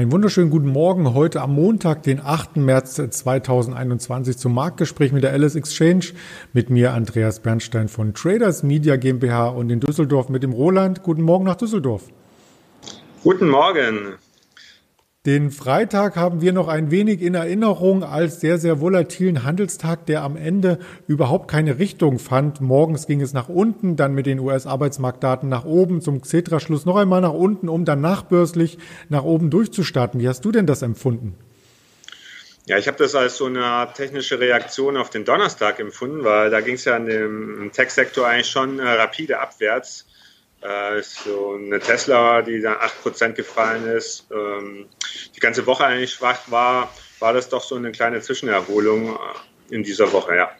Einen wunderschönen guten Morgen heute am Montag, den 8. März 2021 zum Marktgespräch mit der Alice Exchange. Mit mir Andreas Bernstein von Traders Media GmbH und in Düsseldorf mit dem Roland. Guten Morgen nach Düsseldorf. Guten Morgen. Den Freitag haben wir noch ein wenig in Erinnerung als sehr, sehr volatilen Handelstag, der am Ende überhaupt keine Richtung fand. Morgens ging es nach unten, dann mit den US-Arbeitsmarktdaten nach oben, zum Xetra-Schluss noch einmal nach unten, um dann nachbörslich nach oben durchzustarten. Wie hast du denn das empfunden? Ja, ich habe das als so eine technische Reaktion auf den Donnerstag empfunden, weil da ging es ja in dem Tech-Sektor eigentlich schon äh, rapide abwärts. Äh, so eine Tesla, die dann 8% gefallen ist, ähm, die ganze Woche eigentlich schwach war, war das doch so eine kleine Zwischenerholung äh, in dieser Woche, ja.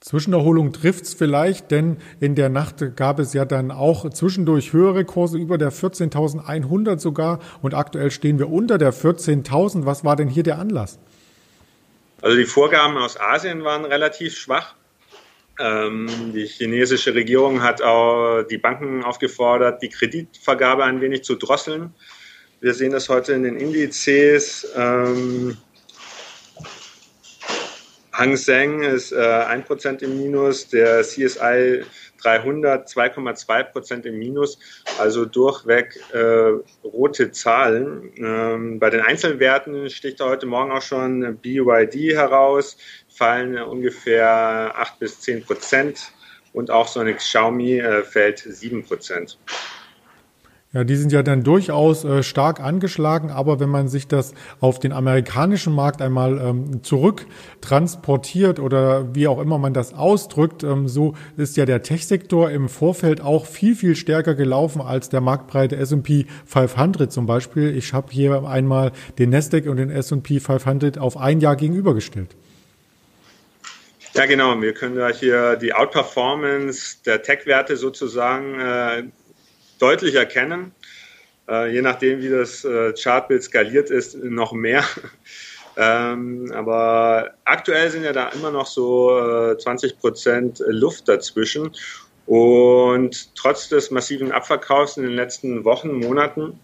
Zwischenerholung trifft's vielleicht, denn in der Nacht gab es ja dann auch zwischendurch höhere Kurse über der 14.100 sogar und aktuell stehen wir unter der 14.000. Was war denn hier der Anlass? Also die Vorgaben aus Asien waren relativ schwach. Ähm, die chinesische Regierung hat auch die Banken aufgefordert, die Kreditvergabe ein wenig zu drosseln. Wir sehen das heute in den Indizes. Ähm, Hang Seng ist äh, 1% im Minus, der CSI 300 2,2% im Minus, also durchweg äh, rote Zahlen. Ähm, bei den Einzelwerten sticht heute Morgen auch schon BYD heraus, fallen ungefähr 8 bis 10 Prozent und auch so eine Xiaomi äh, fällt 7 Prozent. Ja, die sind ja dann durchaus äh, stark angeschlagen, aber wenn man sich das auf den amerikanischen Markt einmal ähm, zurück oder wie auch immer man das ausdrückt, ähm, so ist ja der Tech-Sektor im Vorfeld auch viel, viel stärker gelaufen als der marktbreite S&P 500 zum Beispiel. Ich habe hier einmal den Nasdaq und den S&P 500 auf ein Jahr gegenübergestellt. Ja, genau. Wir können da hier die Outperformance der Tech-Werte sozusagen äh, deutlich erkennen. Äh, je nachdem, wie das äh, Chartbild skaliert ist, noch mehr. ähm, aber aktuell sind ja da immer noch so äh, 20 Prozent Luft dazwischen. Und trotz des massiven Abverkaufs in den letzten Wochen, Monaten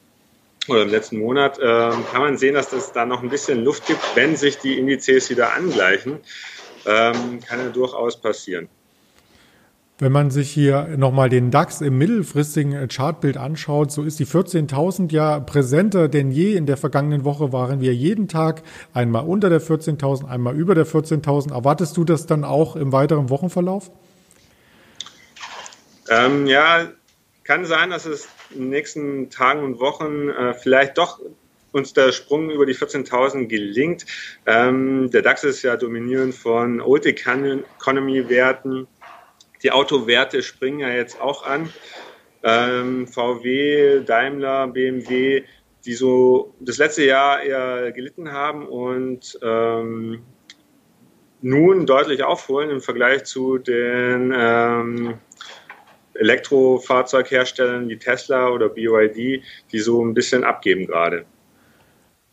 oder im letzten Monat, äh, kann man sehen, dass es da noch ein bisschen Luft gibt, wenn sich die Indizes wieder angleichen ähm, kann ja durchaus passieren. Wenn man sich hier nochmal den DAX im mittelfristigen Chartbild anschaut, so ist die 14.000 ja präsenter denn je. In der vergangenen Woche waren wir jeden Tag einmal unter der 14.000, einmal über der 14.000. Erwartest du das dann auch im weiteren Wochenverlauf? Ähm, ja, kann sein, dass es in den nächsten Tagen und Wochen äh, vielleicht doch uns der Sprung über die 14.000 gelingt. Ähm, der DAX ist ja dominierend von Old Economy Werten. Die Autowerte springen ja jetzt auch an. Ähm, VW, Daimler, BMW, die so das letzte Jahr eher gelitten haben und ähm, nun deutlich aufholen im Vergleich zu den ähm, Elektrofahrzeugherstellern wie Tesla oder BYD, die so ein bisschen abgeben gerade.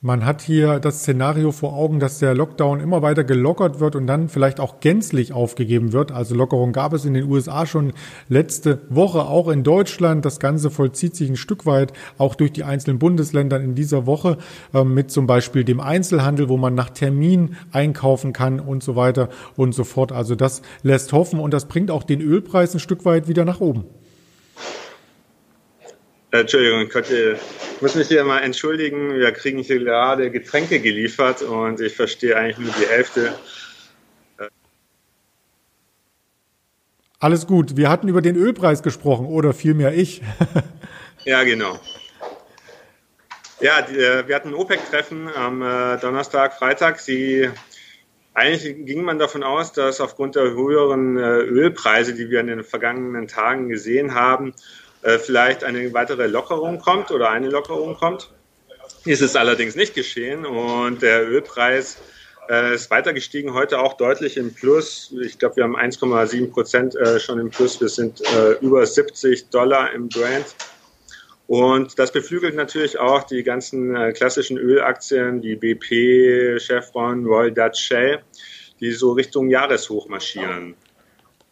Man hat hier das Szenario vor Augen, dass der Lockdown immer weiter gelockert wird und dann vielleicht auch gänzlich aufgegeben wird. Also Lockerung gab es in den USA schon letzte Woche, auch in Deutschland. Das Ganze vollzieht sich ein Stück weit auch durch die einzelnen Bundesländer in dieser Woche äh, mit zum Beispiel dem Einzelhandel, wo man nach Termin einkaufen kann und so weiter und so fort. Also das lässt hoffen und das bringt auch den Ölpreis ein Stück weit wieder nach oben. Entschuldigung, ich muss mich hier mal entschuldigen. Wir kriegen hier gerade Getränke geliefert und ich verstehe eigentlich nur die Hälfte. Alles gut. Wir hatten über den Ölpreis gesprochen oder vielmehr ich. ja, genau. Ja, die, äh, wir hatten ein OPEC-Treffen am äh, Donnerstag, Freitag. Sie, eigentlich ging man davon aus, dass aufgrund der höheren äh, Ölpreise, die wir in den vergangenen Tagen gesehen haben, vielleicht eine weitere Lockerung kommt oder eine Lockerung kommt. Ist es allerdings nicht geschehen und der Ölpreis äh, ist weiter gestiegen, heute auch deutlich im Plus. Ich glaube, wir haben 1,7 Prozent äh, schon im Plus. Wir sind über 70 Dollar im Brand. Und das beflügelt natürlich auch die ganzen klassischen Ölaktien wie BP, Chevron, Royal Dutch Shell, die so Richtung Jahreshoch marschieren.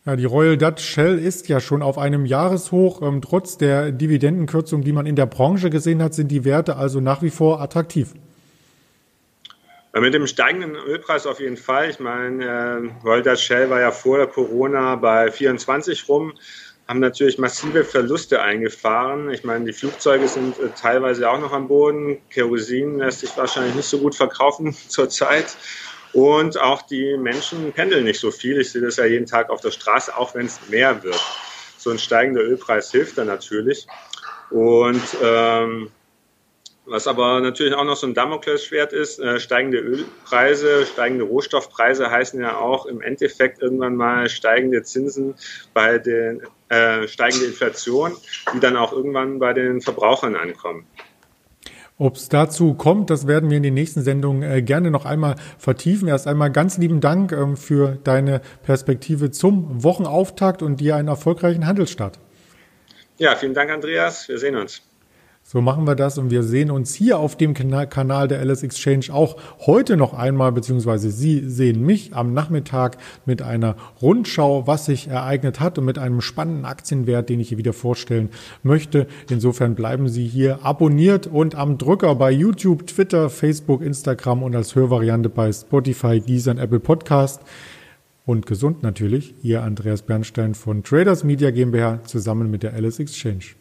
Ja, die Royal Dutch Shell ist ja schon auf einem Jahreshoch. Ähm, trotz der Dividendenkürzung, die man in der Branche gesehen hat, sind die Werte also nach wie vor attraktiv. Mit dem steigenden Ölpreis auf jeden Fall. Ich meine, äh, Royal Dutch Shell war ja vor Corona bei 24 rum, haben natürlich massive Verluste eingefahren. Ich meine, die Flugzeuge sind äh, teilweise auch noch am Boden. Kerosin lässt sich wahrscheinlich nicht so gut verkaufen zurzeit. Und auch die Menschen pendeln nicht so viel. Ich sehe das ja jeden Tag auf der Straße, auch wenn es mehr wird. So ein steigender Ölpreis hilft dann natürlich. Und ähm, was aber natürlich auch noch so ein Damoklesschwert ist, äh, steigende Ölpreise, steigende Rohstoffpreise heißen ja auch im Endeffekt irgendwann mal steigende Zinsen bei den äh, steigende Inflation, die dann auch irgendwann bei den Verbrauchern ankommen. Ob es dazu kommt, das werden wir in den nächsten Sendungen äh, gerne noch einmal vertiefen. Erst einmal ganz lieben Dank ähm, für deine Perspektive zum Wochenauftakt und dir einen erfolgreichen Handelsstart. Ja, vielen Dank, Andreas. Wir sehen uns. So machen wir das und wir sehen uns hier auf dem Kanal der LS Exchange auch heute noch einmal, beziehungsweise Sie sehen mich am Nachmittag mit einer Rundschau, was sich ereignet hat und mit einem spannenden Aktienwert, den ich hier wieder vorstellen möchte. Insofern bleiben Sie hier abonniert und am Drücker bei YouTube, Twitter, Facebook, Instagram und als Hörvariante bei Spotify, Deezer und Apple Podcast. Und gesund natürlich, Ihr Andreas Bernstein von Traders Media GmbH zusammen mit der LS Exchange.